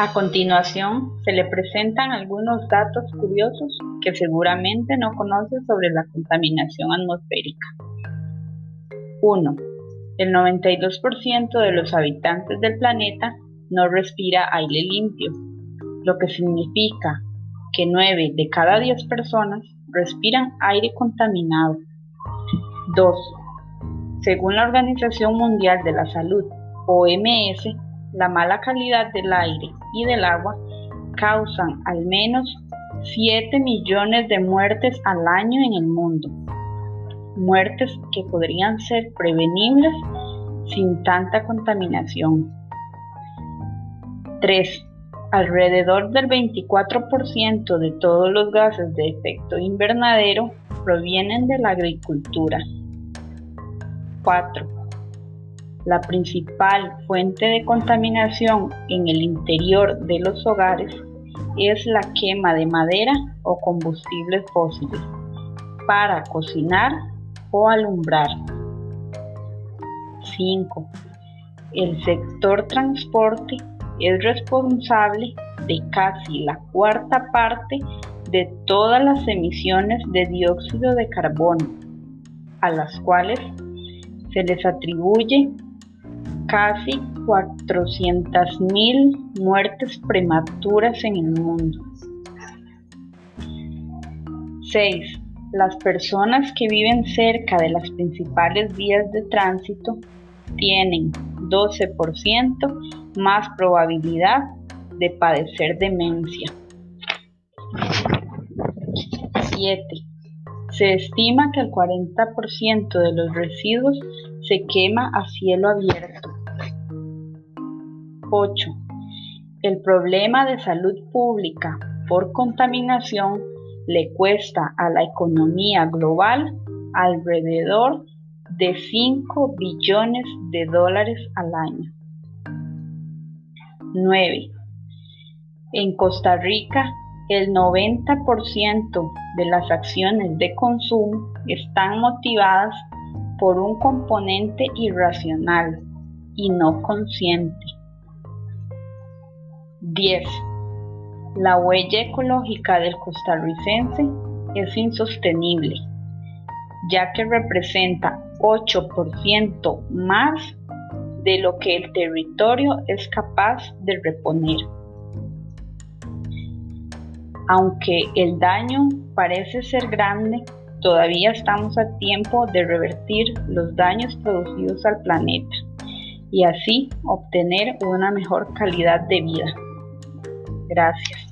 A continuación, se le presentan algunos datos curiosos que seguramente no conoce sobre la contaminación atmosférica. 1. El 92% de los habitantes del planeta no respira aire limpio, lo que significa que 9 de cada 10 personas respiran aire contaminado. 2. Según la Organización Mundial de la Salud, OMS, la mala calidad del aire y del agua causan al menos 7 millones de muertes al año en el mundo. Muertes que podrían ser prevenibles sin tanta contaminación. 3. Alrededor del 24% de todos los gases de efecto invernadero provienen de la agricultura. 4. La principal fuente de contaminación en el interior de los hogares es la quema de madera o combustibles fósiles para cocinar o alumbrar. 5. El sector transporte es responsable de casi la cuarta parte de todas las emisiones de dióxido de carbono, a las cuales se les atribuye casi 400.000 muertes prematuras en el mundo. 6. Las personas que viven cerca de las principales vías de tránsito tienen 12% más probabilidad de padecer demencia. 7. Se estima que el 40% de los residuos se quema a cielo abierto. 8. El problema de salud pública por contaminación le cuesta a la economía global alrededor de 5 billones de dólares al año. 9. En Costa Rica, el 90% de las acciones de consumo están motivadas por un componente irracional y no consciente. 10. La huella ecológica del costarricense es insostenible, ya que representa 8% más de lo que el territorio es capaz de reponer. Aunque el daño parece ser grande, todavía estamos a tiempo de revertir los daños producidos al planeta y así obtener una mejor calidad de vida. Gracias.